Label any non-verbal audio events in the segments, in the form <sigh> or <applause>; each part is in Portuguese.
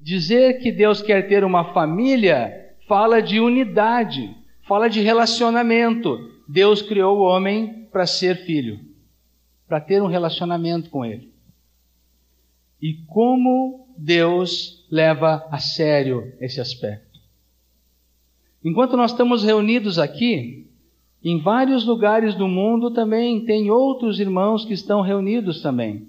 dizer que Deus quer ter uma família fala de unidade, fala de relacionamento. Deus criou o homem para ser filho, para ter um relacionamento com ele. E como Deus leva a sério esse aspecto. Enquanto nós estamos reunidos aqui, em vários lugares do mundo também tem outros irmãos que estão reunidos também.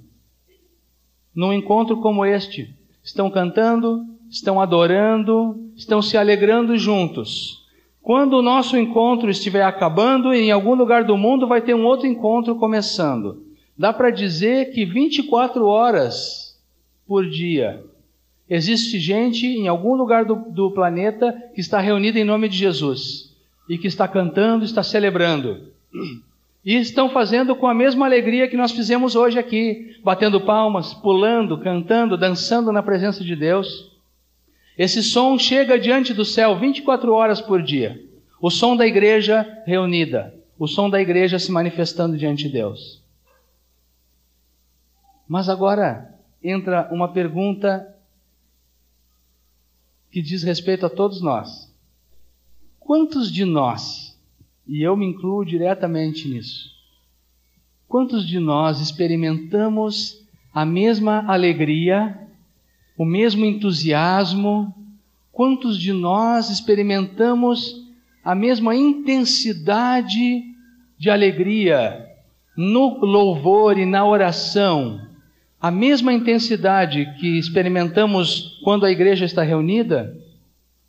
Num encontro como este, estão cantando, estão adorando, estão se alegrando juntos. Quando o nosso encontro estiver acabando, em algum lugar do mundo vai ter um outro encontro começando. Dá para dizer que 24 horas por dia existe gente em algum lugar do, do planeta que está reunida em nome de Jesus e que está cantando, está celebrando. E estão fazendo com a mesma alegria que nós fizemos hoje aqui, batendo palmas, pulando, cantando, dançando na presença de Deus. Esse som chega diante do céu 24 horas por dia. O som da igreja reunida, o som da igreja se manifestando diante de Deus. Mas agora entra uma pergunta que diz respeito a todos nós. Quantos de nós, e eu me incluo diretamente nisso, quantos de nós experimentamos a mesma alegria, o mesmo entusiasmo? Quantos de nós experimentamos a mesma intensidade de alegria no louvor e na oração? A mesma intensidade que experimentamos quando a igreja está reunida?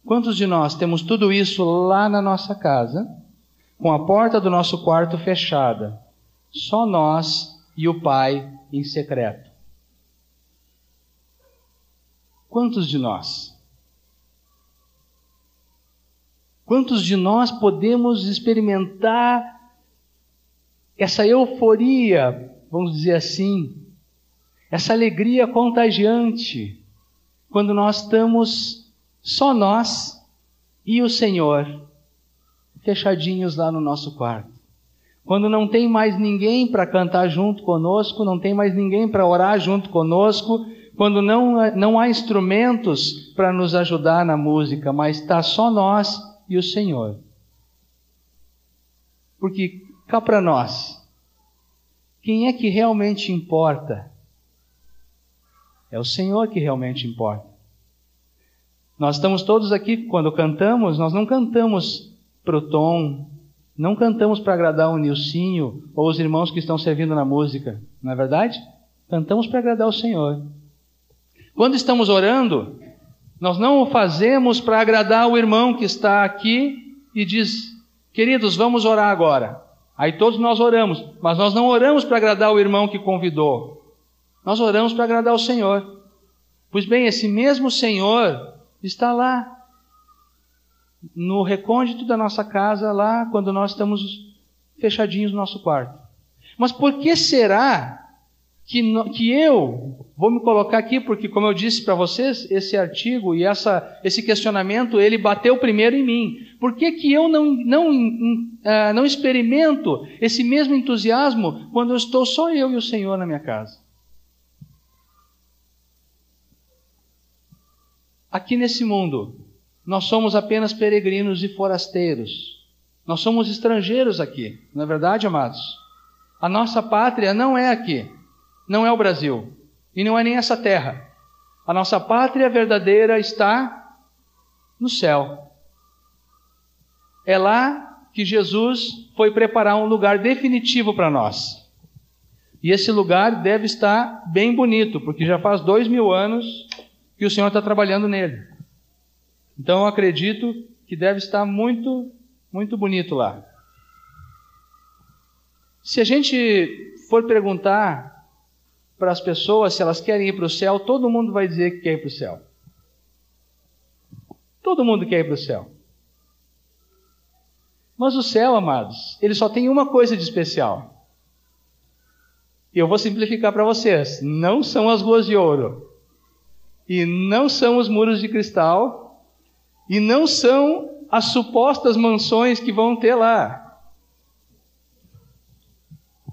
Quantos de nós temos tudo isso lá na nossa casa, com a porta do nosso quarto fechada, só nós e o Pai em secreto? Quantos de nós? Quantos de nós podemos experimentar essa euforia, vamos dizer assim, essa alegria contagiante, quando nós estamos só nós e o Senhor, fechadinhos lá no nosso quarto. Quando não tem mais ninguém para cantar junto conosco, não tem mais ninguém para orar junto conosco, quando não, não há instrumentos para nos ajudar na música, mas está só nós e o Senhor. Porque cá para nós, quem é que realmente importa? É o Senhor que realmente importa. Nós estamos todos aqui, quando cantamos, nós não cantamos pro tom, não cantamos para agradar o Nilcinho ou os irmãos que estão servindo na música, não é verdade? Cantamos para agradar o Senhor. Quando estamos orando, nós não o fazemos para agradar o irmão que está aqui e diz: Queridos, vamos orar agora. Aí todos nós oramos, mas nós não oramos para agradar o irmão que convidou. Nós oramos para agradar o Senhor. Pois bem, esse mesmo Senhor está lá, no recôndito da nossa casa, lá quando nós estamos fechadinhos no nosso quarto. Mas por que será que, que eu vou me colocar aqui, porque, como eu disse para vocês, esse artigo e essa, esse questionamento, ele bateu primeiro em mim. Por que, que eu não, não, uh, não experimento esse mesmo entusiasmo quando eu estou só eu e o Senhor na minha casa? Aqui nesse mundo, nós somos apenas peregrinos e forasteiros. Nós somos estrangeiros aqui, não é verdade, amados? A nossa pátria não é aqui, não é o Brasil, e não é nem essa terra. A nossa pátria verdadeira está no céu. É lá que Jesus foi preparar um lugar definitivo para nós. E esse lugar deve estar bem bonito, porque já faz dois mil anos que o Senhor está trabalhando nele. Então eu acredito que deve estar muito, muito bonito lá. Se a gente for perguntar para as pessoas se elas querem ir para o céu, todo mundo vai dizer que quer ir para o céu. Todo mundo quer ir para o céu. Mas o céu, amados, ele só tem uma coisa de especial. E eu vou simplificar para vocês: não são as ruas de ouro. E não são os muros de cristal, e não são as supostas mansões que vão ter lá.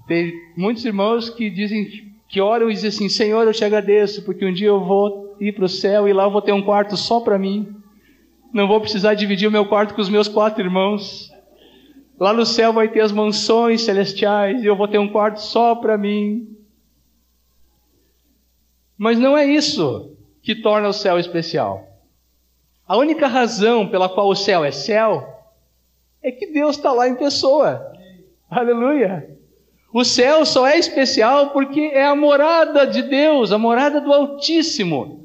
Tem muitos irmãos que dizem que oram e dizem assim: Senhor, eu te agradeço, porque um dia eu vou ir para o céu e lá eu vou ter um quarto só para mim. Não vou precisar dividir o meu quarto com os meus quatro irmãos. Lá no céu vai ter as mansões celestiais e eu vou ter um quarto só para mim. Mas não é isso que torna o céu especial. A única razão pela qual o céu é céu é que Deus está lá em pessoa. Aleluia! O céu só é especial porque é a morada de Deus, a morada do Altíssimo.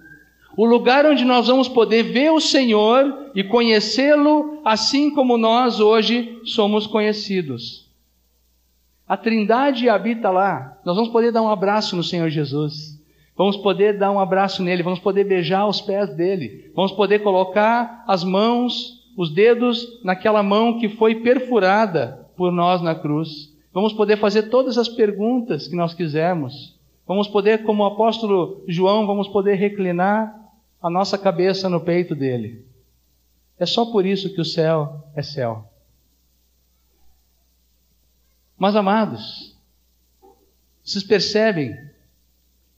O lugar onde nós vamos poder ver o Senhor e conhecê-lo assim como nós hoje somos conhecidos. A Trindade habita lá. Nós vamos poder dar um abraço no Senhor Jesus. Vamos poder dar um abraço nele, vamos poder beijar os pés dele. Vamos poder colocar as mãos, os dedos naquela mão que foi perfurada por nós na cruz. Vamos poder fazer todas as perguntas que nós quisermos. Vamos poder, como o apóstolo João, vamos poder reclinar a nossa cabeça no peito dele. É só por isso que o céu é céu. Mas amados, vocês percebem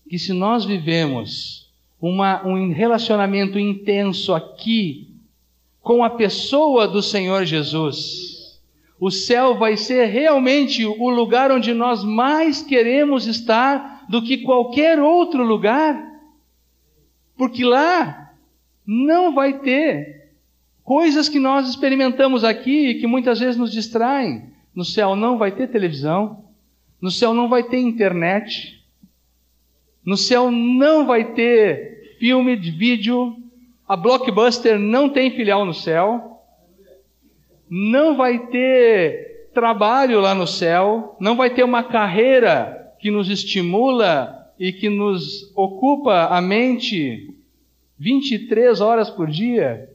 que se nós vivemos uma, um relacionamento intenso aqui com a pessoa do Senhor Jesus, o céu vai ser realmente o lugar onde nós mais queremos estar do que qualquer outro lugar. Porque lá não vai ter coisas que nós experimentamos aqui e que muitas vezes nos distraem. No céu não vai ter televisão, no céu não vai ter internet, no céu não vai ter filme de vídeo, a Blockbuster não tem filial no céu, não vai ter trabalho lá no céu, não vai ter uma carreira que nos estimula e que nos ocupa a mente 23 horas por dia,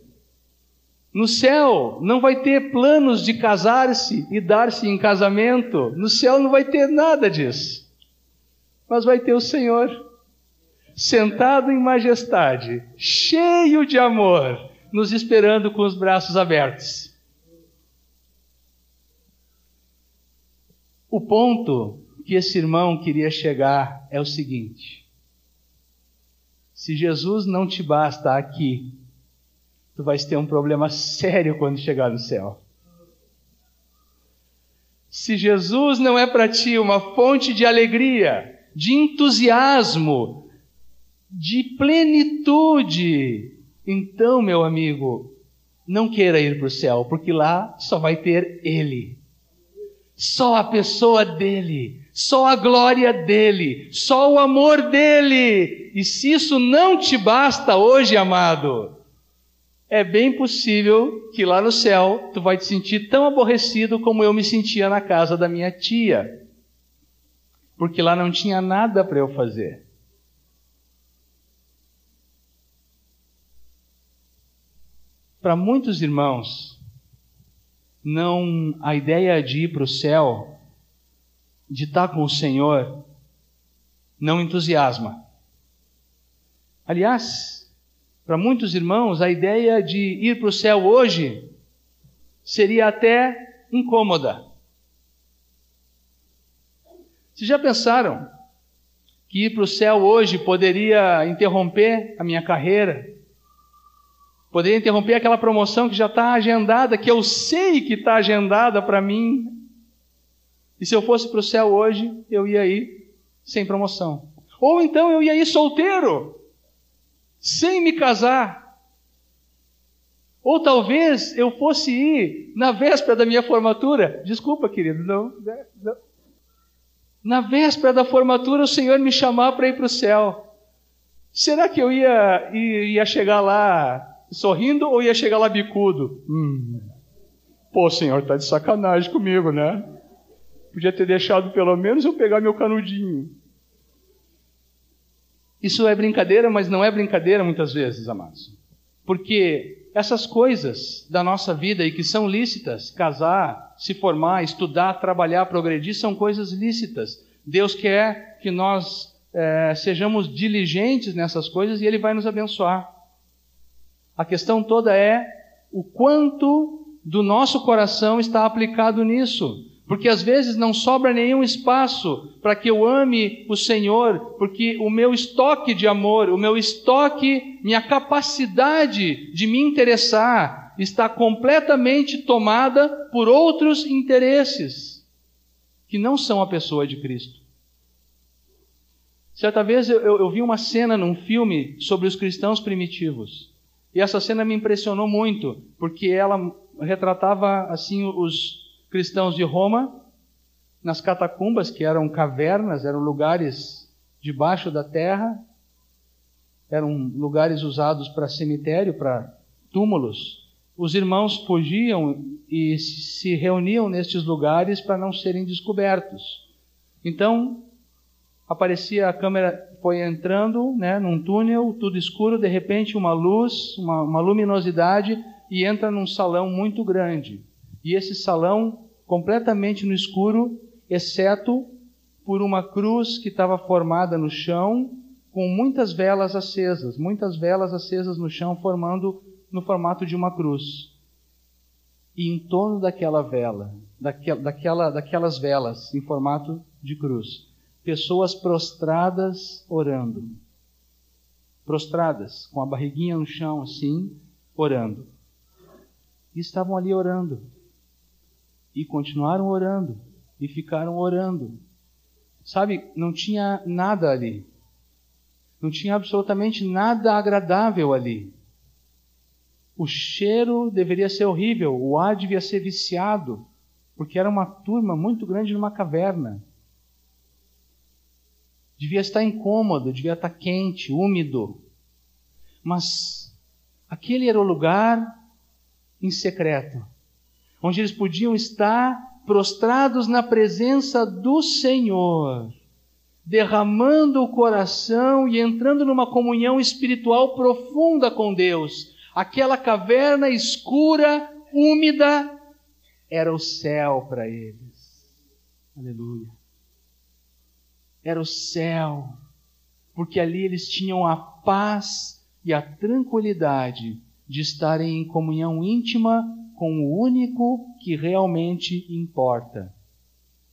no céu não vai ter planos de casar-se e dar-se em casamento. No céu não vai ter nada disso. Mas vai ter o Senhor sentado em majestade, cheio de amor, nos esperando com os braços abertos. O ponto que esse irmão queria chegar é o seguinte: se Jesus não te basta aqui, tu vais ter um problema sério quando chegar no céu. Se Jesus não é para ti uma fonte de alegria, de entusiasmo, de plenitude, então, meu amigo, não queira ir para o céu, porque lá só vai ter Ele. Só a pessoa dele, só a glória dele, só o amor dele. E se isso não te basta hoje, amado, é bem possível que lá no céu tu vai te sentir tão aborrecido como eu me sentia na casa da minha tia. Porque lá não tinha nada para eu fazer. Para muitos irmãos, não a ideia de ir para o céu, de estar com o Senhor, não entusiasma. Aliás, para muitos irmãos, a ideia de ir para o céu hoje seria até incômoda. Vocês já pensaram que ir para o céu hoje poderia interromper a minha carreira? Poderia interromper aquela promoção que já está agendada, que eu sei que está agendada para mim. E se eu fosse para o céu hoje, eu ia ir sem promoção. Ou então eu ia ir solteiro, sem me casar. Ou talvez eu fosse ir na véspera da minha formatura. Desculpa, querido, não, não. Na véspera da formatura, o Senhor me chamar para ir para o céu. Será que eu ia, ia chegar lá sorrindo ou ia chegar lá bicudo? Hum. Pô, senhor, tá de sacanagem comigo, né? Podia ter deixado pelo menos eu pegar meu canudinho. Isso é brincadeira, mas não é brincadeira muitas vezes, amados. Porque essas coisas da nossa vida e que são lícitas, casar, se formar, estudar, trabalhar, progredir, são coisas lícitas. Deus quer que nós é, sejamos diligentes nessas coisas e Ele vai nos abençoar. A questão toda é o quanto do nosso coração está aplicado nisso. Porque às vezes não sobra nenhum espaço para que eu ame o Senhor, porque o meu estoque de amor, o meu estoque, minha capacidade de me interessar está completamente tomada por outros interesses que não são a pessoa de Cristo. Certa vez eu, eu, eu vi uma cena num filme sobre os cristãos primitivos. E essa cena me impressionou muito, porque ela retratava assim os cristãos de Roma nas catacumbas, que eram cavernas, eram lugares debaixo da terra, eram lugares usados para cemitério, para túmulos. Os irmãos fugiam e se reuniam nestes lugares para não serem descobertos. Então, aparecia a câmera, foi entrando né, num túnel, tudo escuro, de repente uma luz, uma, uma luminosidade, e entra num salão muito grande. E esse salão completamente no escuro, exceto por uma cruz que estava formada no chão, com muitas velas acesas, muitas velas acesas no chão, formando no formato de uma cruz. E em torno daquela vela, daquela, daquela, daquelas velas em formato de cruz, pessoas prostradas orando. Prostradas, com a barriguinha no chão assim, orando. E estavam ali orando. E continuaram orando. E ficaram orando. Sabe, não tinha nada ali. Não tinha absolutamente nada agradável ali. O cheiro deveria ser horrível, o ar devia ser viciado, porque era uma turma muito grande numa caverna. Devia estar incômodo, devia estar quente, úmido. Mas aquele era o lugar em secreto, onde eles podiam estar prostrados na presença do Senhor, derramando o coração e entrando numa comunhão espiritual profunda com Deus. Aquela caverna escura, úmida, era o céu para eles. Aleluia. Era o céu, porque ali eles tinham a paz e a tranquilidade de estarem em comunhão íntima com o único que realmente importa,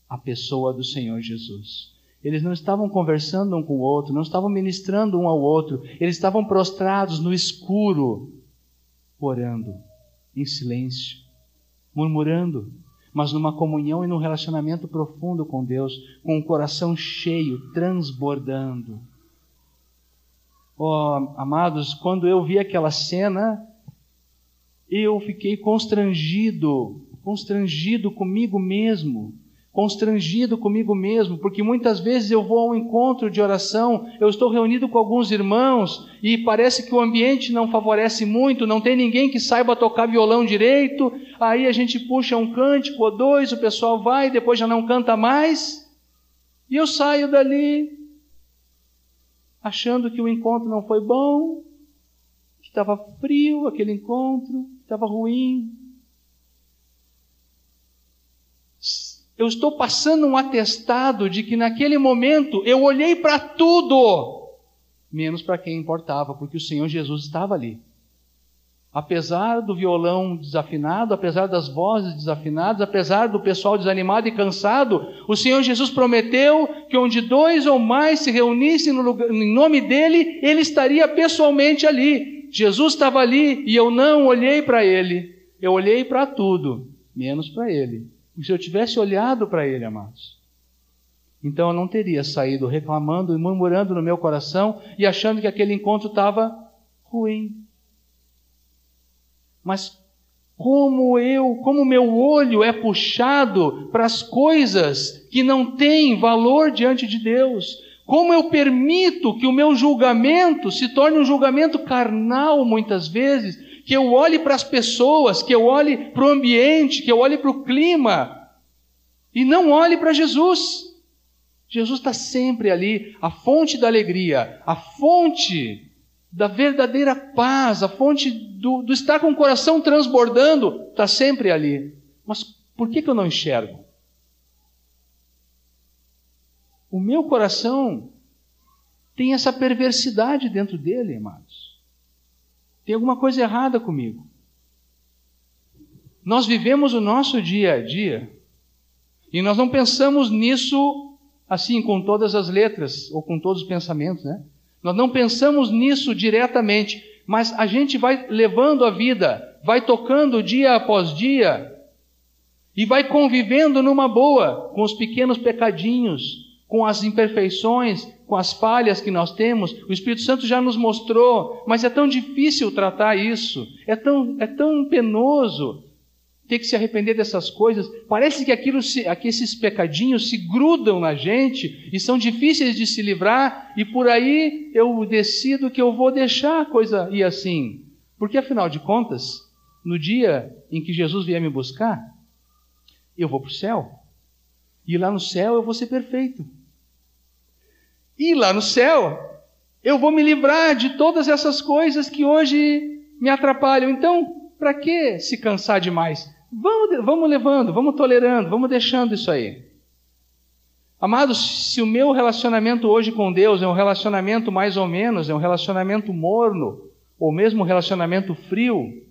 a pessoa do Senhor Jesus. Eles não estavam conversando um com o outro, não estavam ministrando um ao outro, eles estavam prostrados no escuro, orando, em silêncio, murmurando, mas numa comunhão e num relacionamento profundo com Deus, com o coração cheio, transbordando. Oh, amados, quando eu vi aquela cena, eu fiquei constrangido, constrangido comigo mesmo, constrangido comigo mesmo, porque muitas vezes eu vou ao encontro de oração, eu estou reunido com alguns irmãos e parece que o ambiente não favorece muito, não tem ninguém que saiba tocar violão direito, aí a gente puxa um cântico ou dois, o pessoal vai, depois já não canta mais, e eu saio dali achando que o encontro não foi bom, que estava frio aquele encontro, estava ruim. Eu estou passando um atestado de que naquele momento eu olhei para tudo, menos para quem importava, porque o Senhor Jesus estava ali. Apesar do violão desafinado, apesar das vozes desafinadas, apesar do pessoal desanimado e cansado, o Senhor Jesus prometeu que onde dois ou mais se reunissem no lugar, em nome dele, ele estaria pessoalmente ali. Jesus estava ali e eu não olhei para ele, eu olhei para tudo, menos para ele. E se eu tivesse olhado para ele, amados, então eu não teria saído reclamando e murmurando no meu coração e achando que aquele encontro estava ruim. Mas como eu, como meu olho é puxado para as coisas que não têm valor diante de Deus. Como eu permito que o meu julgamento se torne um julgamento carnal muitas vezes, que eu olhe para as pessoas, que eu olhe para o ambiente, que eu olhe para o clima e não olhe para Jesus. Jesus está sempre ali, a fonte da alegria, a fonte da verdadeira paz, a fonte do, do estar com o coração transbordando, está sempre ali. Mas por que, que eu não enxergo? O meu coração tem essa perversidade dentro dele, amados. Tem alguma coisa errada comigo. Nós vivemos o nosso dia a dia E nós não pensamos nisso assim com todas as letras ou com todos os pensamentos, né? Nós não pensamos nisso diretamente, mas a gente vai levando a vida, vai tocando dia após dia e vai convivendo numa boa com os pequenos pecadinhos, com as imperfeições, com as falhas que nós temos. O Espírito Santo já nos mostrou, mas é tão difícil tratar isso, é tão, é tão penoso ter que se arrepender dessas coisas. Parece que aquilo se, que esses pecadinhos se grudam na gente e são difíceis de se livrar, e por aí eu decido que eu vou deixar a coisa ir assim. Porque afinal de contas, no dia em que Jesus vier me buscar, eu vou para o céu. E lá no céu eu vou ser perfeito. E lá no céu eu vou me livrar de todas essas coisas que hoje me atrapalham. Então, para que se cansar demais? Vamos, vamos levando, vamos tolerando, vamos deixando isso aí. Amados, se o meu relacionamento hoje com Deus é um relacionamento mais ou menos, é um relacionamento morno, ou mesmo um relacionamento frio,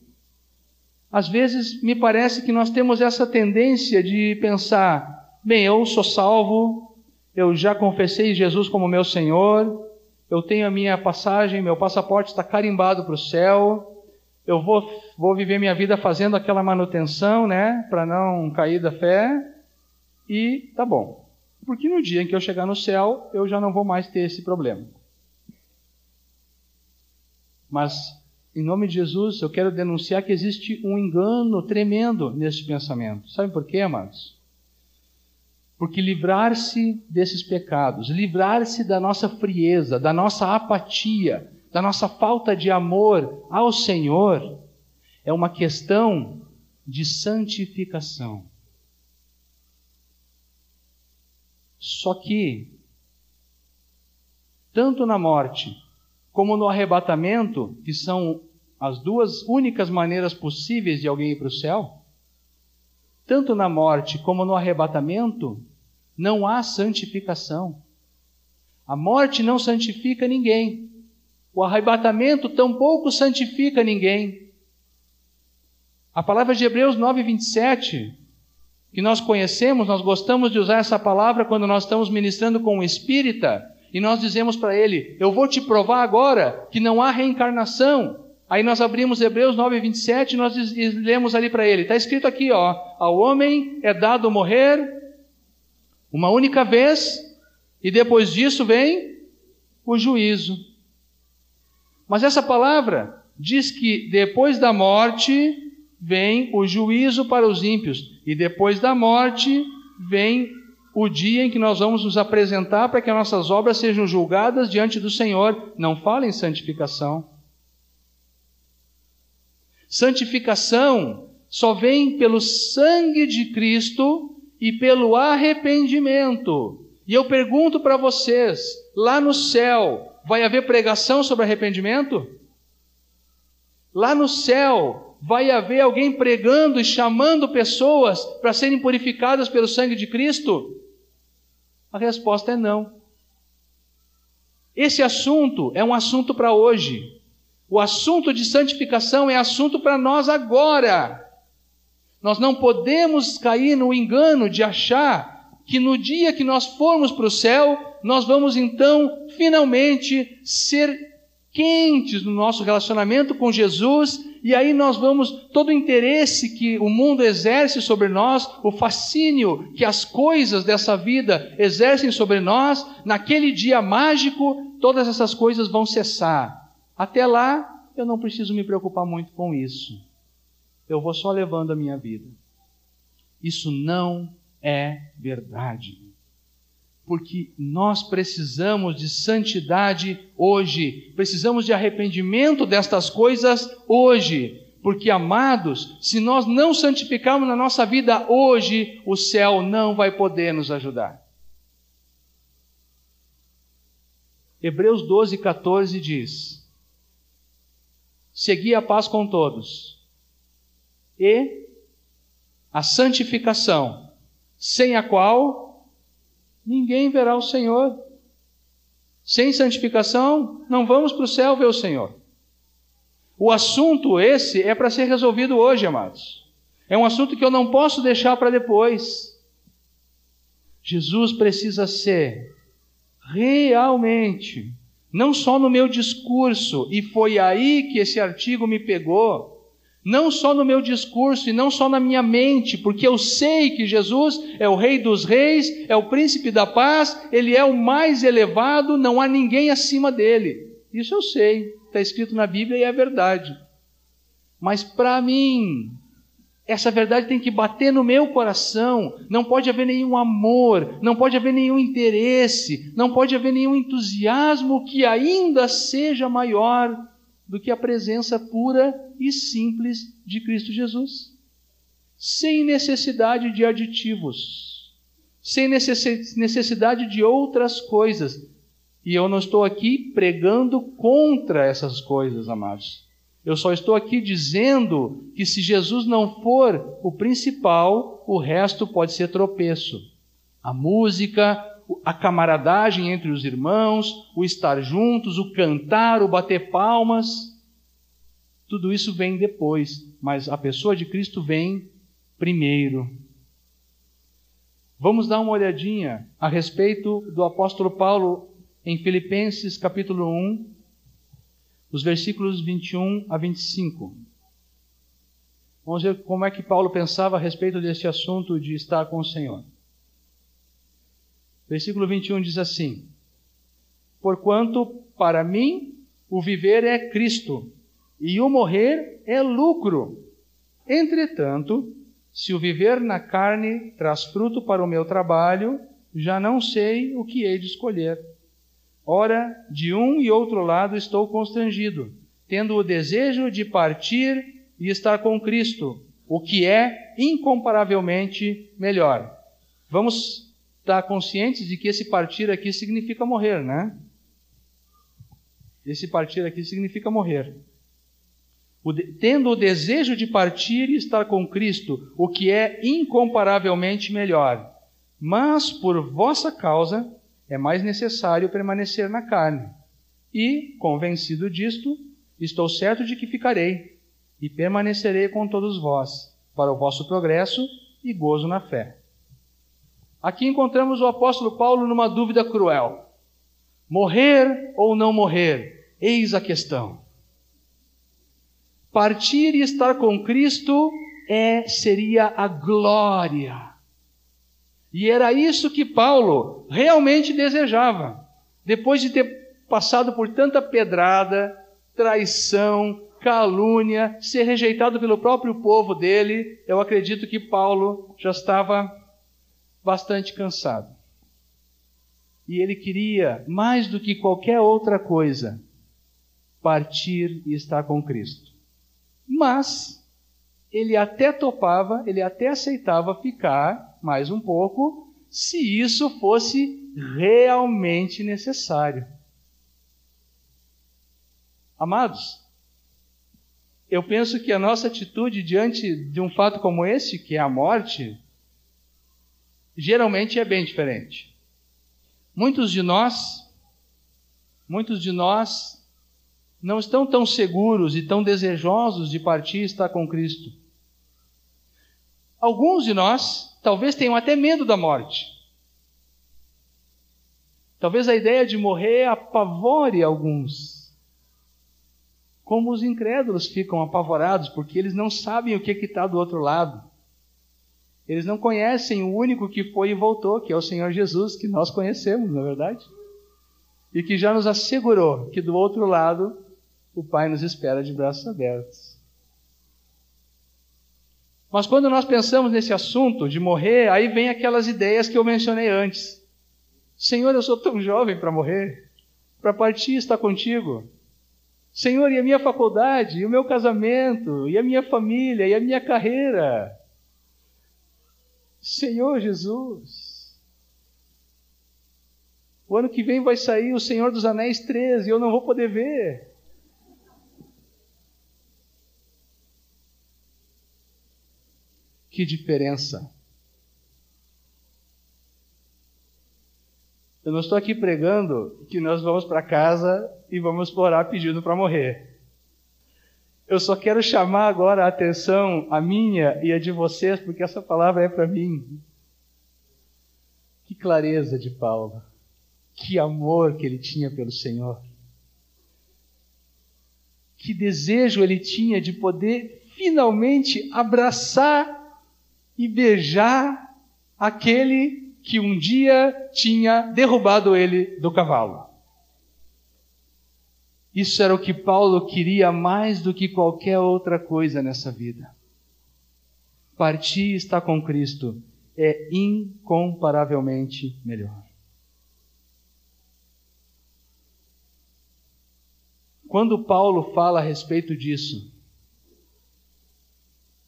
às vezes me parece que nós temos essa tendência de pensar: bem, eu sou salvo, eu já confessei Jesus como meu Senhor, eu tenho a minha passagem, meu passaporte está carimbado para o céu, eu vou, vou viver minha vida fazendo aquela manutenção, né, para não cair da fé, e tá bom. Porque no dia em que eu chegar no céu, eu já não vou mais ter esse problema. Mas, em nome de Jesus, eu quero denunciar que existe um engano tremendo nesse pensamento. Sabe por quê, amados? Porque livrar-se desses pecados, livrar-se da nossa frieza, da nossa apatia, da nossa falta de amor ao Senhor, é uma questão de santificação. Só que, tanto na morte como no arrebatamento, que são as duas únicas maneiras possíveis de alguém ir para o céu, tanto na morte como no arrebatamento, não há santificação. A morte não santifica ninguém. O arrebatamento tampouco santifica ninguém. A palavra de Hebreus 9, 27, que nós conhecemos, nós gostamos de usar essa palavra quando nós estamos ministrando com um espírita, e nós dizemos para ele: Eu vou te provar agora que não há reencarnação. Aí nós abrimos Hebreus 9, 27 e nós lemos ali para ele: está escrito aqui, ó, ao homem é dado morrer uma única vez, e depois disso vem o juízo. Mas essa palavra diz que depois da morte vem o juízo para os ímpios, e depois da morte vem o dia em que nós vamos nos apresentar para que as nossas obras sejam julgadas diante do Senhor. Não fala em santificação. Santificação só vem pelo sangue de Cristo e pelo arrependimento. E eu pergunto para vocês, lá no céu, vai haver pregação sobre arrependimento? Lá no céu, vai haver alguém pregando e chamando pessoas para serem purificadas pelo sangue de Cristo? A resposta é não. Esse assunto é um assunto para hoje. O assunto de santificação é assunto para nós agora. Nós não podemos cair no engano de achar que no dia que nós formos para o céu, nós vamos então finalmente ser quentes no nosso relacionamento com Jesus, e aí nós vamos, todo o interesse que o mundo exerce sobre nós, o fascínio que as coisas dessa vida exercem sobre nós, naquele dia mágico, todas essas coisas vão cessar. Até lá, eu não preciso me preocupar muito com isso. Eu vou só levando a minha vida. Isso não é verdade. Porque nós precisamos de santidade hoje, precisamos de arrependimento destas coisas hoje. Porque, amados, se nós não santificarmos na nossa vida hoje, o céu não vai poder nos ajudar. Hebreus 12, 14 diz: Segui a paz com todos e a santificação sem a qual ninguém verá o Senhor. Sem santificação, não vamos para o céu ver o Senhor. O assunto esse é para ser resolvido hoje, amados. É um assunto que eu não posso deixar para depois. Jesus precisa ser realmente, não só no meu discurso, e foi aí que esse artigo me pegou, não só no meu discurso e não só na minha mente, porque eu sei que Jesus é o Rei dos Reis, é o Príncipe da Paz, ele é o mais elevado, não há ninguém acima dele. Isso eu sei, está escrito na Bíblia e é verdade. Mas para mim, essa verdade tem que bater no meu coração. Não pode haver nenhum amor, não pode haver nenhum interesse, não pode haver nenhum entusiasmo que ainda seja maior do que a presença pura e simples de Cristo Jesus. Sem necessidade de aditivos, sem necessidade de outras coisas. E eu não estou aqui pregando contra essas coisas, amados. Eu só estou aqui dizendo que se Jesus não for o principal, o resto pode ser tropeço. A música, a camaradagem entre os irmãos, o estar juntos, o cantar, o bater palmas, tudo isso vem depois, mas a pessoa de Cristo vem primeiro. Vamos dar uma olhadinha a respeito do apóstolo Paulo em Filipenses capítulo 1, os versículos 21 a 25. Vamos ver como é que Paulo pensava a respeito desse assunto de estar com o Senhor. Versículo 21 diz assim: Porquanto para mim o viver é Cristo e o morrer é lucro. Entretanto, se o viver na carne traz fruto para o meu trabalho, já não sei o que hei de escolher. Ora, de um e outro lado estou constrangido, tendo o desejo de partir e estar com Cristo, o que é incomparavelmente melhor. Vamos estar conscientes de que esse partir aqui significa morrer, né? Esse partir aqui significa morrer. O de, tendo o desejo de partir e estar com Cristo, o que é incomparavelmente melhor. Mas por vossa causa é mais necessário permanecer na carne. E, convencido disto, estou certo de que ficarei e permanecerei com todos vós, para o vosso progresso e gozo na fé Aqui encontramos o apóstolo Paulo numa dúvida cruel: morrer ou não morrer? Eis a questão. Partir e estar com Cristo é seria a glória. E era isso que Paulo realmente desejava. Depois de ter passado por tanta pedrada, traição, calúnia, ser rejeitado pelo próprio povo dele, eu acredito que Paulo já estava bastante cansado. E ele queria, mais do que qualquer outra coisa, partir e estar com Cristo. Mas ele até topava, ele até aceitava ficar mais um pouco, se isso fosse realmente necessário. Amados, eu penso que a nossa atitude diante de um fato como esse, que é a morte, geralmente é bem diferente. Muitos de nós, muitos de nós não estão tão seguros e tão desejosos de partir e estar com Cristo. Alguns de nós talvez tenham até medo da morte. Talvez a ideia de morrer apavore alguns. Como os incrédulos ficam apavorados porque eles não sabem o que está do outro lado. Eles não conhecem o único que foi e voltou, que é o Senhor Jesus, que nós conhecemos, na é verdade? E que já nos assegurou que do outro lado o Pai nos espera de braços abertos. Mas quando nós pensamos nesse assunto de morrer, aí vem aquelas ideias que eu mencionei antes. Senhor, eu sou tão jovem para morrer, para partir está contigo. Senhor, e a minha faculdade, e o meu casamento, e a minha família, e a minha carreira? Senhor Jesus. O ano que vem vai sair o Senhor dos Anéis 13 e eu não vou poder ver. Que diferença. Eu não estou aqui pregando que nós vamos para casa e vamos explorar pedindo para morrer. Eu só quero chamar agora a atenção, a minha e a de vocês, porque essa palavra é para mim. Que clareza de Paulo. Que amor que ele tinha pelo Senhor. Que desejo ele tinha de poder finalmente abraçar e beijar aquele que um dia tinha derrubado ele do cavalo. Isso era o que Paulo queria mais do que qualquer outra coisa nessa vida. Partir e estar com Cristo é incomparavelmente melhor. Quando Paulo fala a respeito disso,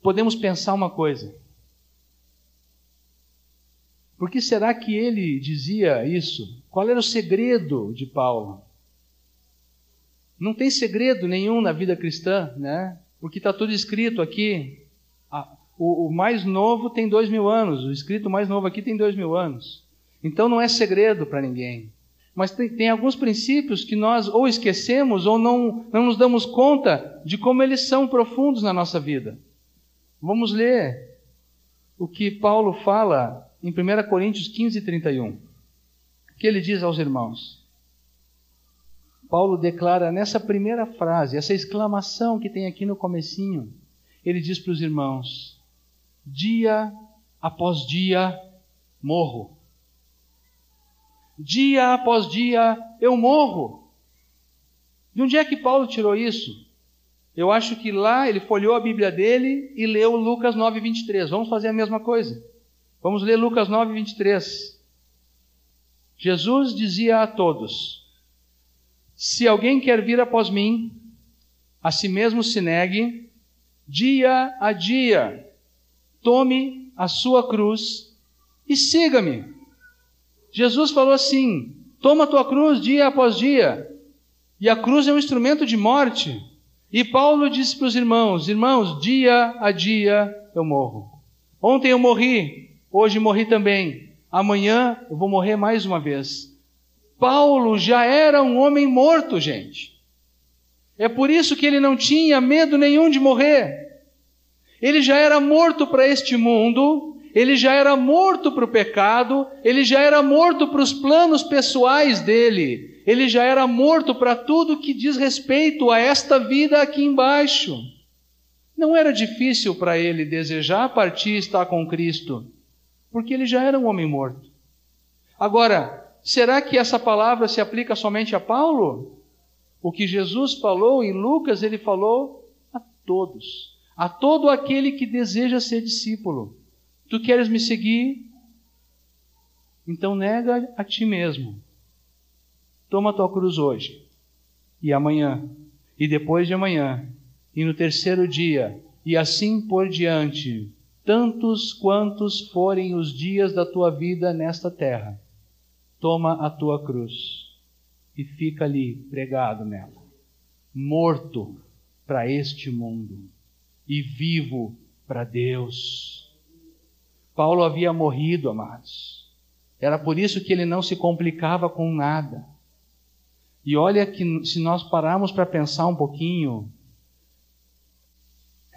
podemos pensar uma coisa. Por que será que ele dizia isso? Qual era o segredo de Paulo? Não tem segredo nenhum na vida cristã, né? Porque está tudo escrito aqui. O, o, mais novo tem dois mil anos, o escrito mais novo aqui tem dois mil anos. Então não é segredo para ninguém. Mas tem, tem, alguns princípios que nós ou esquecemos ou não, não nos damos conta de como eles são profundos na nossa vida. Vamos ler o que Paulo fala em 1 Coríntios 15, 31. O que ele diz aos irmãos? Paulo declara nessa primeira frase, essa exclamação que tem aqui no comecinho, ele diz para os irmãos: dia após dia morro. Dia após dia eu morro. De onde é que Paulo tirou isso? Eu acho que lá ele folheou a Bíblia dele e leu Lucas 9, 23. Vamos fazer a mesma coisa. Vamos ler Lucas 9, 23. Jesus dizia a todos: se alguém quer vir após mim, a si mesmo se negue, dia a dia, tome a sua cruz e siga-me. Jesus falou assim: toma a tua cruz dia após dia. E a cruz é um instrumento de morte. E Paulo disse para os irmãos: irmãos, dia a dia eu morro. Ontem eu morri, hoje morri também. Amanhã eu vou morrer mais uma vez. Paulo já era um homem morto, gente. É por isso que ele não tinha medo nenhum de morrer. Ele já era morto para este mundo, ele já era morto para o pecado, ele já era morto para os planos pessoais dele, ele já era morto para tudo que diz respeito a esta vida aqui embaixo. Não era difícil para ele desejar partir e estar com Cristo, porque ele já era um homem morto. Agora, Será que essa palavra se aplica somente a Paulo? O que Jesus falou em Lucas, ele falou a todos, a todo aquele que deseja ser discípulo. Tu queres me seguir? Então nega a ti mesmo. Toma tua cruz hoje, e amanhã, e depois de amanhã, e no terceiro dia, e assim por diante, tantos quantos forem os dias da tua vida nesta terra toma a tua cruz e fica ali pregado nela, morto para este mundo e vivo para Deus. Paulo havia morrido, amados. Era por isso que ele não se complicava com nada. E olha que se nós pararmos para pensar um pouquinho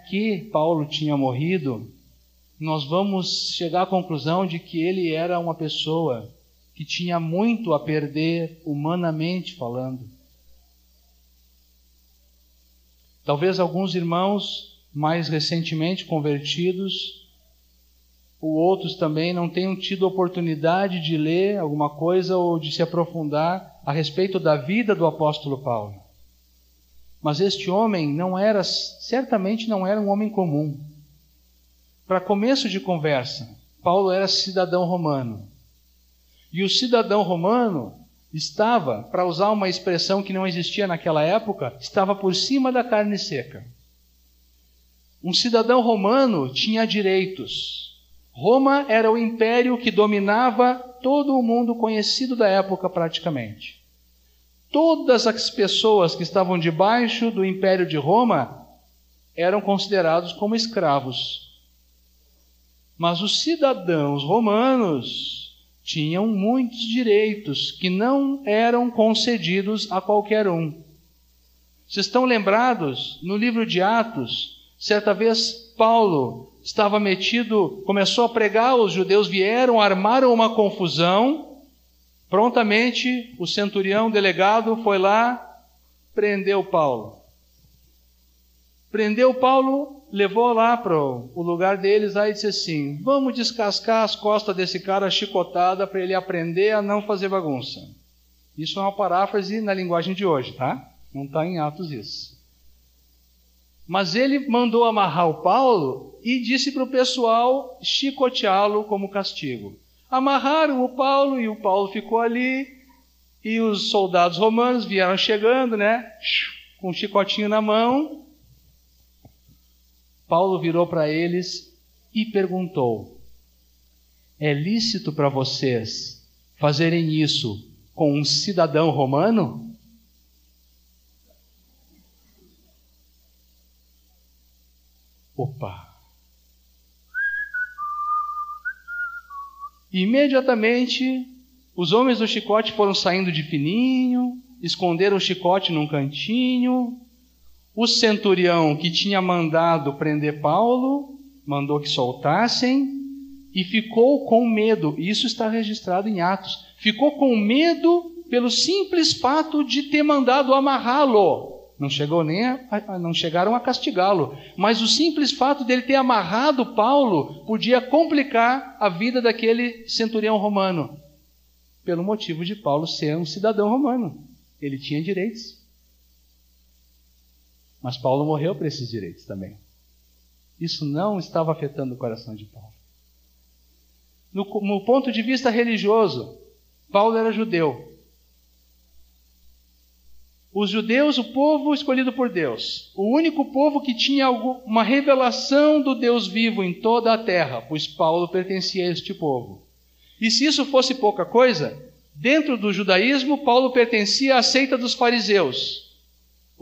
que Paulo tinha morrido, nós vamos chegar à conclusão de que ele era uma pessoa que tinha muito a perder, humanamente falando. Talvez alguns irmãos mais recentemente convertidos, ou outros também, não tenham tido oportunidade de ler alguma coisa ou de se aprofundar a respeito da vida do apóstolo Paulo. Mas este homem não era, certamente não era um homem comum. Para começo de conversa, Paulo era cidadão romano. E o cidadão romano estava, para usar uma expressão que não existia naquela época, estava por cima da carne seca. Um cidadão romano tinha direitos. Roma era o império que dominava todo o mundo conhecido da época, praticamente. Todas as pessoas que estavam debaixo do império de Roma eram considerados como escravos. Mas os cidadãos romanos tinham muitos direitos que não eram concedidos a qualquer um. Vocês estão lembrados, no livro de Atos, certa vez Paulo estava metido, começou a pregar, os judeus vieram, armaram uma confusão. Prontamente, o centurião delegado foi lá, prendeu Paulo. Prendeu Paulo, levou lá para o lugar deles aí disse assim: Vamos descascar as costas desse cara chicotada para ele aprender a não fazer bagunça. Isso é uma paráfrase na linguagem de hoje, tá? Não está em Atos isso. Mas ele mandou amarrar o Paulo e disse para o pessoal chicoteá-lo como castigo. Amarraram o Paulo e o Paulo ficou ali. E os soldados romanos vieram chegando, né? Com um chicotinho na mão. Paulo virou para eles e perguntou: É lícito para vocês fazerem isso com um cidadão romano? Opa! Imediatamente, os homens do chicote foram saindo de fininho, esconderam o chicote num cantinho. O centurião que tinha mandado prender Paulo mandou que soltassem e ficou com medo. Isso está registrado em Atos. Ficou com medo pelo simples fato de ter mandado amarrá-lo. Não chegou nem a, não chegaram a castigá-lo, mas o simples fato dele ter amarrado Paulo podia complicar a vida daquele centurião romano, pelo motivo de Paulo ser um cidadão romano. Ele tinha direitos. Mas Paulo morreu por esses direitos também. Isso não estava afetando o coração de Paulo. No, no ponto de vista religioso, Paulo era judeu. Os judeus, o povo escolhido por Deus, o único povo que tinha uma revelação do Deus vivo em toda a terra, pois Paulo pertencia a este povo. E se isso fosse pouca coisa, dentro do judaísmo, Paulo pertencia à seita dos fariseus.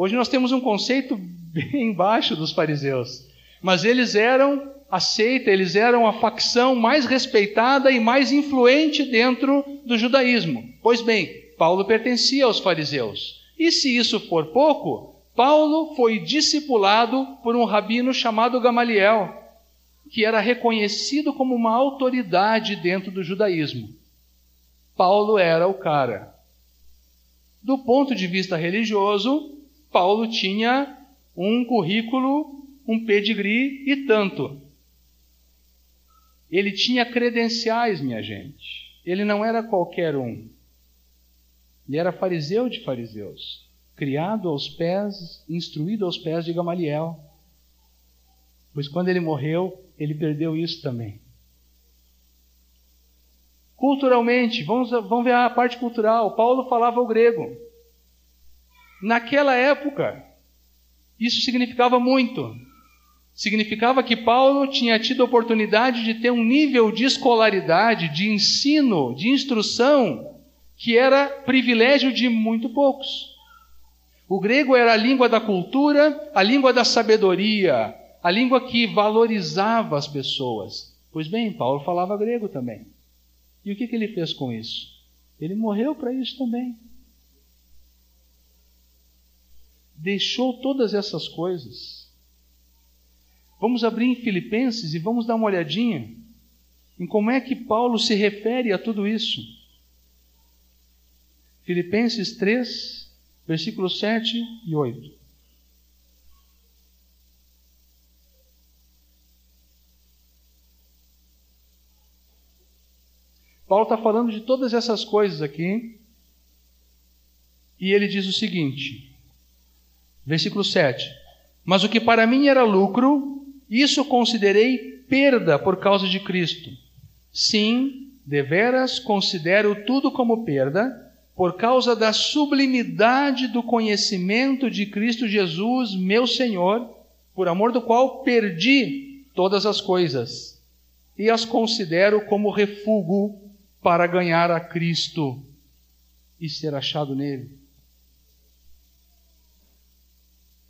Hoje nós temos um conceito <laughs> bem baixo dos fariseus, mas eles eram a seita, eles eram a facção mais respeitada e mais influente dentro do judaísmo. Pois bem, Paulo pertencia aos fariseus. E se isso for pouco, Paulo foi discipulado por um rabino chamado Gamaliel, que era reconhecido como uma autoridade dentro do judaísmo. Paulo era o cara. Do ponto de vista religioso, Paulo tinha um currículo, um pedigree e tanto. Ele tinha credenciais, minha gente. Ele não era qualquer um. Ele era fariseu de fariseus, criado aos pés, instruído aos pés de Gamaliel. Pois quando ele morreu, ele perdeu isso também. Culturalmente, vamos, vamos ver a parte cultural. Paulo falava o grego. Naquela época, isso significava muito. Significava que Paulo tinha tido a oportunidade de ter um nível de escolaridade, de ensino, de instrução que era privilégio de muito poucos. O grego era a língua da cultura, a língua da sabedoria, a língua que valorizava as pessoas. Pois bem, Paulo falava grego também. E o que, que ele fez com isso? Ele morreu para isso também. Deixou todas essas coisas. Vamos abrir em Filipenses e vamos dar uma olhadinha em como é que Paulo se refere a tudo isso. Filipenses 3, versículos 7 e 8. Paulo está falando de todas essas coisas aqui. E ele diz o seguinte, versículo 7: Mas o que para mim era lucro, isso considerei perda por causa de Cristo. Sim, deveras considero tudo como perda por causa da sublimidade do conhecimento de Cristo Jesus, meu Senhor, por amor do qual perdi todas as coisas e as considero como refúgio para ganhar a Cristo e ser achado nele.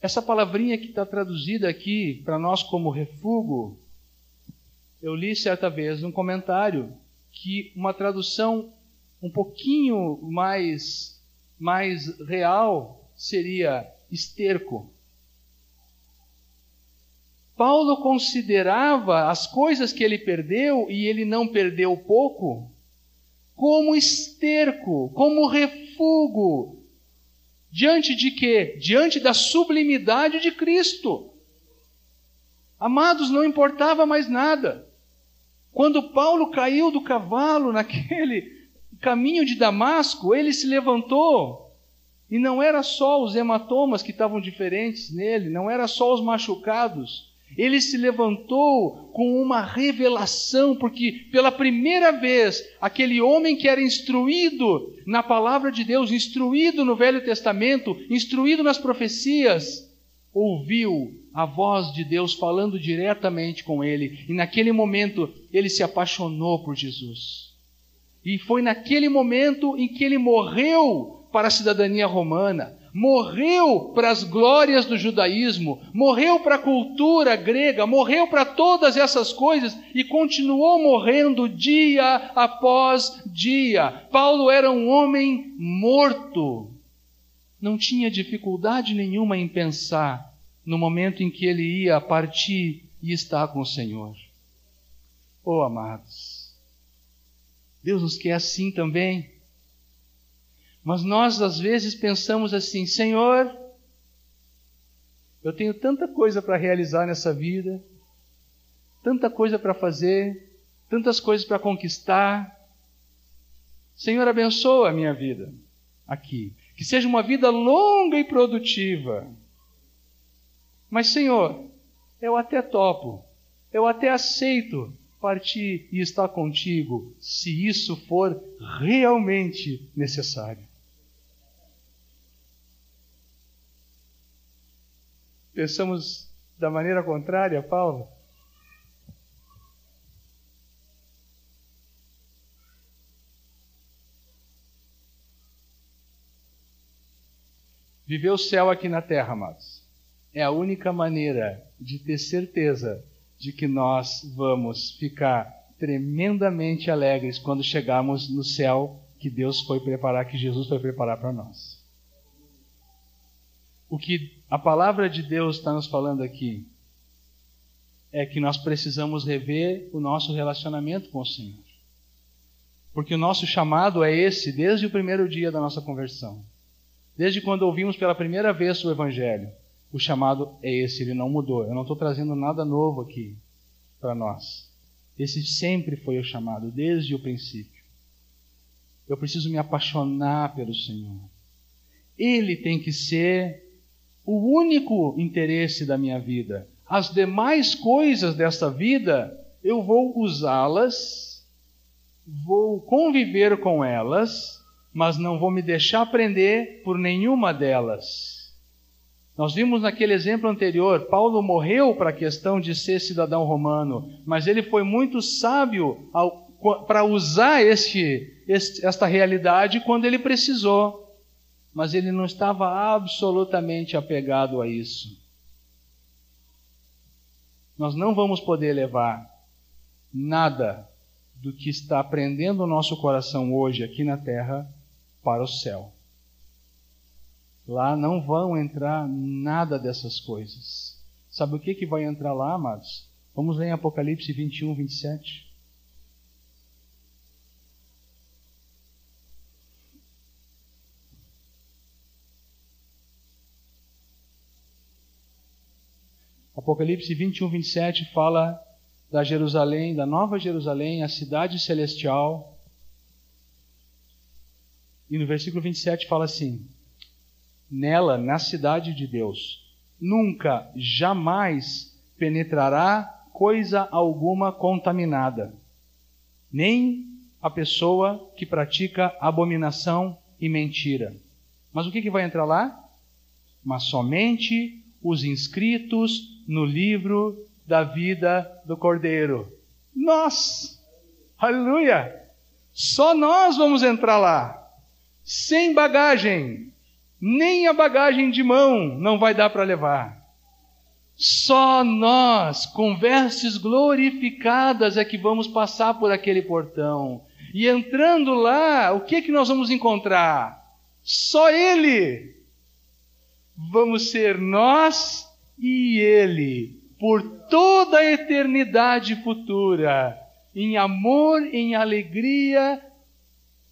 Essa palavrinha que está traduzida aqui para nós como refúgio, eu li certa vez num comentário que uma tradução um pouquinho mais, mais real seria esterco. Paulo considerava as coisas que ele perdeu, e ele não perdeu pouco, como esterco, como refúgio. Diante de quê? Diante da sublimidade de Cristo. Amados, não importava mais nada. Quando Paulo caiu do cavalo <laughs> naquele caminho de Damasco, ele se levantou. E não era só os hematomas que estavam diferentes nele, não era só os machucados. Ele se levantou com uma revelação, porque pela primeira vez, aquele homem que era instruído na palavra de Deus, instruído no Velho Testamento, instruído nas profecias, ouviu a voz de Deus falando diretamente com ele, e naquele momento ele se apaixonou por Jesus. E foi naquele momento em que ele morreu para a cidadania romana, morreu para as glórias do judaísmo, morreu para a cultura grega, morreu para todas essas coisas e continuou morrendo dia após dia. Paulo era um homem morto. Não tinha dificuldade nenhuma em pensar no momento em que ele ia partir e estar com o Senhor. Oh, amados, Deus nos quer assim também. Mas nós às vezes pensamos assim: Senhor, eu tenho tanta coisa para realizar nessa vida, tanta coisa para fazer, tantas coisas para conquistar. Senhor, abençoa a minha vida aqui. Que seja uma vida longa e produtiva. Mas, Senhor, eu até topo, eu até aceito partir e estar contigo, se isso for realmente necessário. Pensamos da maneira contrária, Paulo? Viver o céu aqui na terra, amados, é a única maneira de ter certeza de que nós vamos ficar tremendamente alegres quando chegarmos no céu que Deus foi preparar, que Jesus foi preparar para nós. O que a palavra de Deus está nos falando aqui é que nós precisamos rever o nosso relacionamento com o Senhor. Porque o nosso chamado é esse desde o primeiro dia da nossa conversão. Desde quando ouvimos pela primeira vez o Evangelho. O chamado é esse, ele não mudou. Eu não estou trazendo nada novo aqui para nós. Esse sempre foi o chamado, desde o princípio. Eu preciso me apaixonar pelo Senhor. Ele tem que ser o único interesse da minha vida. As demais coisas desta vida, eu vou usá-las, vou conviver com elas, mas não vou me deixar prender por nenhuma delas. Nós vimos naquele exemplo anterior, Paulo morreu para a questão de ser cidadão romano, mas ele foi muito sábio para usar este, este, esta realidade quando ele precisou mas ele não estava absolutamente apegado a isso. Nós não vamos poder levar nada do que está aprendendo o nosso coração hoje aqui na terra para o céu. Lá não vão entrar nada dessas coisas. Sabe o que, que vai entrar lá, amados? Vamos ler em Apocalipse 21, 27. Apocalipse 21, 27 fala da Jerusalém, da Nova Jerusalém, a cidade celestial. E no versículo 27 fala assim: Nela, na cidade de Deus, nunca, jamais penetrará coisa alguma contaminada, nem a pessoa que pratica abominação e mentira. Mas o que, que vai entrar lá? Mas somente os inscritos no livro da vida do Cordeiro. Nós! Aleluia! Só nós vamos entrar lá, sem bagagem, nem a bagagem de mão não vai dar para levar. Só nós, com vestes glorificadas, é que vamos passar por aquele portão. E entrando lá, o que que nós vamos encontrar? Só Ele. Vamos ser nós e Ele por toda a eternidade futura, em amor, em alegria,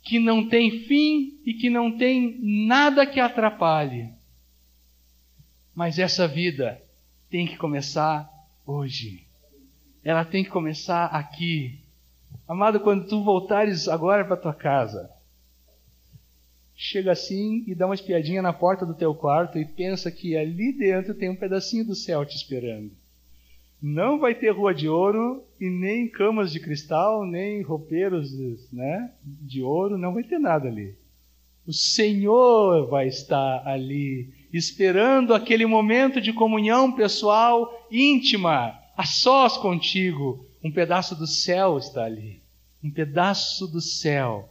que não tem fim e que não tem nada que atrapalhe. Mas essa vida tem que começar hoje. Ela tem que começar aqui. Amado, quando tu voltares agora para tua casa, chega assim e dá uma espiadinha na porta do teu quarto e pensa que ali dentro tem um pedacinho do céu te esperando. Não vai ter rua de ouro e nem camas de cristal, nem roupeiros né, de ouro, não vai ter nada ali. O Senhor vai estar ali, esperando aquele momento de comunhão pessoal íntima, a sós contigo. Um pedaço do céu está ali. Um pedaço do céu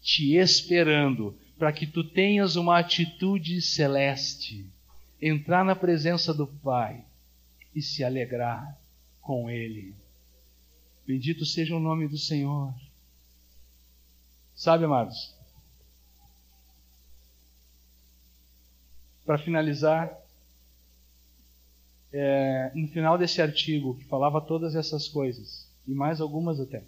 te esperando para que tu tenhas uma atitude celeste, entrar na presença do Pai e se alegrar com Ele. Bendito seja o nome do Senhor. Sabe, amados? Para finalizar, é, no final desse artigo, que falava todas essas coisas, e mais algumas até,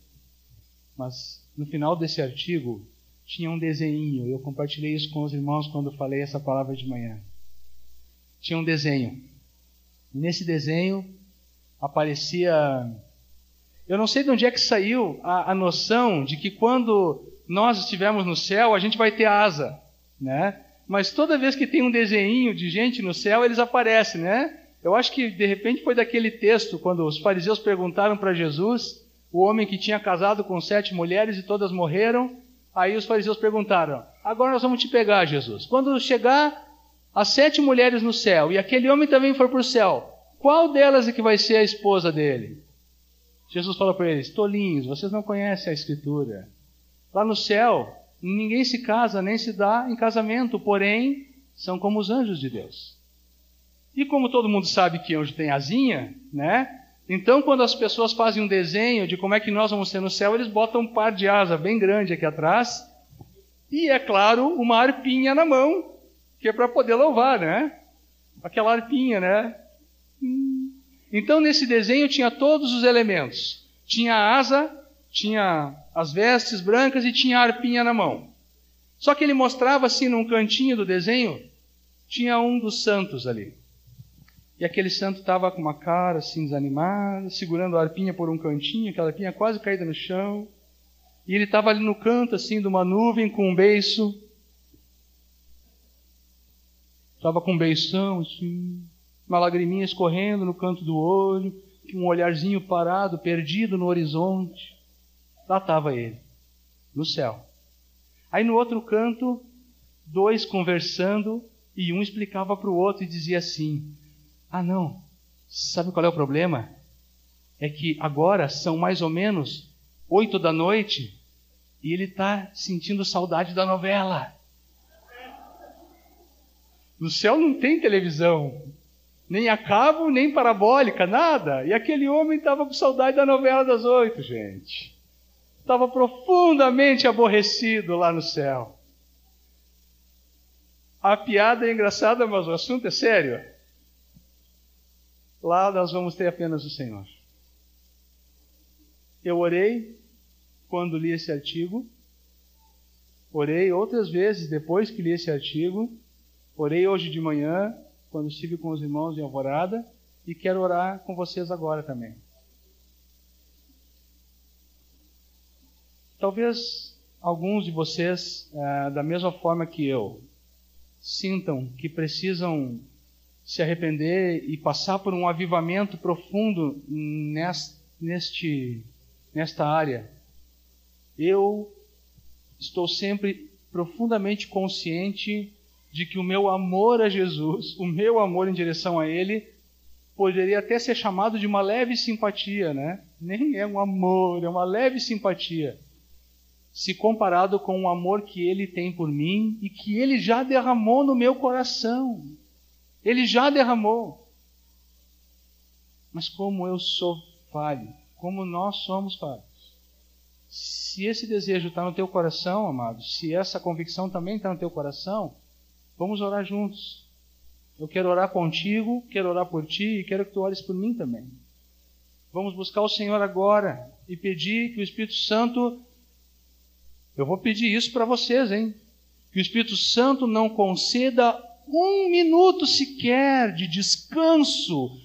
mas no final desse artigo tinha um desenho, eu compartilhei isso com os irmãos quando falei essa palavra de manhã. Tinha um desenho Nesse desenho aparecia. Eu não sei de onde é que saiu a, a noção de que quando nós estivermos no céu, a gente vai ter asa, né? Mas toda vez que tem um desenho de gente no céu, eles aparecem, né? Eu acho que de repente foi daquele texto, quando os fariseus perguntaram para Jesus, o homem que tinha casado com sete mulheres e todas morreram. Aí os fariseus perguntaram: Agora nós vamos te pegar, Jesus. Quando chegar as sete mulheres no céu e aquele homem também for para o céu, qual delas é que vai ser a esposa dele? Jesus falou para eles: Tolinhos, vocês não conhecem a Escritura. Lá no céu, ninguém se casa nem se dá em casamento, porém, são como os anjos de Deus. E como todo mundo sabe que anjo tem asinha, né? Então, quando as pessoas fazem um desenho de como é que nós vamos ser no céu, eles botam um par de asa bem grande aqui atrás. E, é claro, uma arpinha na mão que é para poder louvar, né? Aquela arpinha, né? Então nesse desenho tinha todos os elementos. Tinha a asa, tinha as vestes brancas e tinha a arpinha na mão. Só que ele mostrava assim num cantinho do desenho, tinha um dos santos ali. E aquele santo estava com uma cara assim desanimada, segurando a arpinha por um cantinho, aquela arpinha quase caída no chão. E ele estava ali no canto assim de uma nuvem com um beiço Estava com um beição, assim, uma lagriminha escorrendo no canto do olho, um olharzinho parado, perdido no horizonte. Lá estava ele, no céu. Aí no outro canto, dois conversando, e um explicava para o outro e dizia assim: Ah, não, sabe qual é o problema? É que agora são mais ou menos oito da noite e ele está sentindo saudade da novela. No céu não tem televisão, nem a cabo, nem parabólica, nada. E aquele homem estava com saudade da novela das oito, gente. Estava profundamente aborrecido lá no céu. A piada é engraçada, mas o assunto é sério. Lá nós vamos ter apenas o Senhor. Eu orei quando li esse artigo, orei outras vezes depois que li esse artigo, Orei hoje de manhã, quando estive com os irmãos em Alvorada, e quero orar com vocês agora também. Talvez alguns de vocês, é, da mesma forma que eu, sintam que precisam se arrepender e passar por um avivamento profundo neste, nesta área. Eu estou sempre profundamente consciente de que o meu amor a Jesus, o meu amor em direção a Ele, poderia até ser chamado de uma leve simpatia, né? Nem é um amor, é uma leve simpatia. Se comparado com o amor que Ele tem por mim e que Ele já derramou no meu coração. Ele já derramou. Mas como eu sou falho, como nós somos falhos. Se esse desejo está no teu coração, amado, se essa convicção também está no teu coração, Vamos orar juntos. Eu quero orar contigo, quero orar por ti e quero que tu ores por mim também. Vamos buscar o Senhor agora e pedir que o Espírito Santo. Eu vou pedir isso para vocês, hein? Que o Espírito Santo não conceda um minuto sequer de descanso,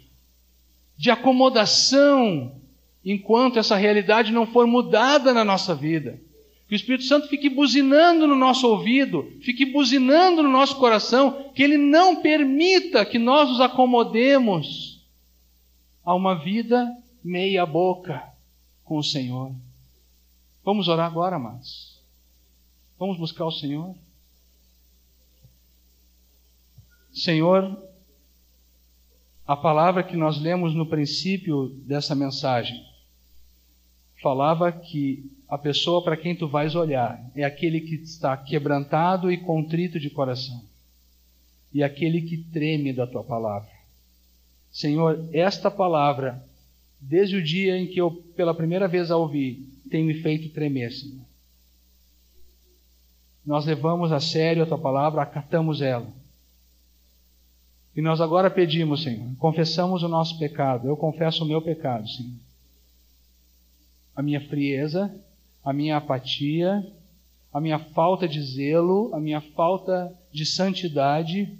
de acomodação, enquanto essa realidade não for mudada na nossa vida. Que o Espírito Santo fique buzinando no nosso ouvido, fique buzinando no nosso coração, que ele não permita que nós nos acomodemos a uma vida meia boca com o Senhor. Vamos orar agora, amados. Vamos buscar o Senhor. Senhor, a palavra que nós lemos no princípio dessa mensagem falava que a pessoa para quem tu vais olhar é aquele que está quebrantado e contrito de coração, e aquele que treme da tua palavra. Senhor, esta palavra, desde o dia em que eu pela primeira vez a ouvi, tem me feito tremer, Senhor. Nós levamos a sério a tua palavra, acatamos ela. E nós agora pedimos, Senhor, confessamos o nosso pecado. Eu confesso o meu pecado, Senhor. A minha frieza, a minha apatia, a minha falta de zelo, a minha falta de santidade.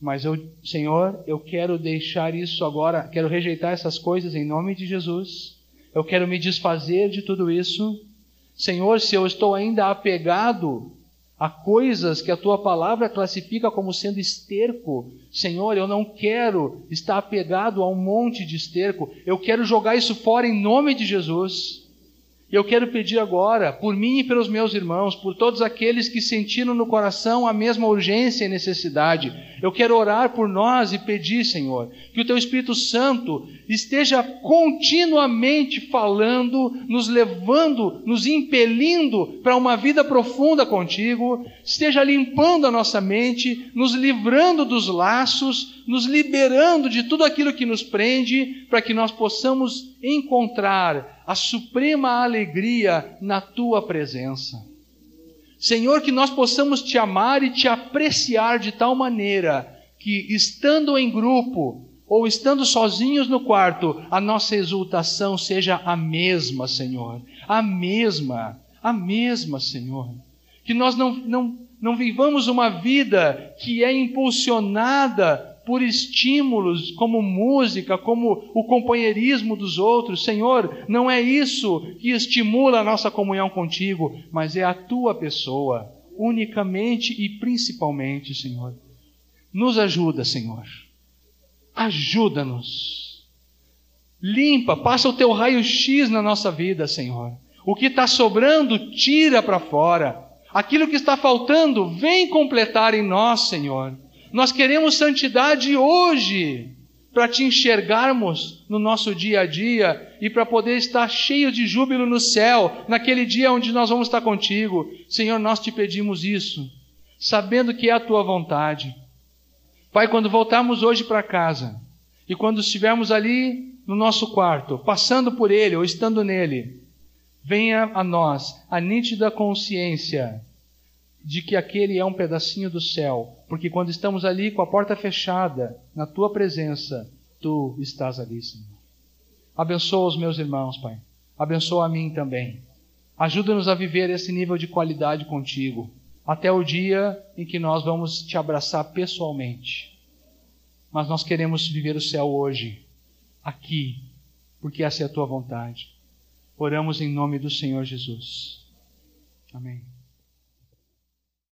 Mas eu, Senhor, eu quero deixar isso agora, quero rejeitar essas coisas em nome de Jesus. Eu quero me desfazer de tudo isso. Senhor, se eu estou ainda apegado a coisas que a tua palavra classifica como sendo esterco. Senhor, eu não quero estar apegado a um monte de esterco. Eu quero jogar isso fora em nome de Jesus. E eu quero pedir agora, por mim e pelos meus irmãos, por todos aqueles que sentiram no coração a mesma urgência e necessidade, eu quero orar por nós e pedir, Senhor, que o Teu Espírito Santo esteja continuamente falando, nos levando, nos impelindo para uma vida profunda contigo, esteja limpando a nossa mente, nos livrando dos laços, nos liberando de tudo aquilo que nos prende, para que nós possamos encontrar a suprema alegria na tua presença. Senhor, que nós possamos te amar e te apreciar de tal maneira que, estando em grupo ou estando sozinhos no quarto, a nossa exultação seja a mesma, Senhor. A mesma, a mesma, Senhor. Que nós não, não, não vivamos uma vida que é impulsionada por estímulos como música, como o companheirismo dos outros. Senhor, não é isso que estimula a nossa comunhão contigo, mas é a tua pessoa, unicamente e principalmente, Senhor. Nos ajuda, Senhor. Ajuda-nos. Limpa, passa o teu raio-x na nossa vida, Senhor. O que está sobrando, tira para fora. Aquilo que está faltando, vem completar em nós, Senhor. Nós queremos santidade hoje, para te enxergarmos no nosso dia a dia e para poder estar cheio de júbilo no céu, naquele dia onde nós vamos estar contigo. Senhor, nós te pedimos isso, sabendo que é a tua vontade. Pai, quando voltarmos hoje para casa e quando estivermos ali no nosso quarto, passando por ele ou estando nele, venha a nós a nítida consciência de que aquele é um pedacinho do céu, porque quando estamos ali com a porta fechada, na tua presença, tu estás ali, Senhor. Abençoa os meus irmãos, Pai. Abençoa a mim também. Ajuda-nos a viver esse nível de qualidade contigo, até o dia em que nós vamos te abraçar pessoalmente. Mas nós queremos viver o céu hoje, aqui, porque essa é a tua vontade. Oramos em nome do Senhor Jesus. Amém.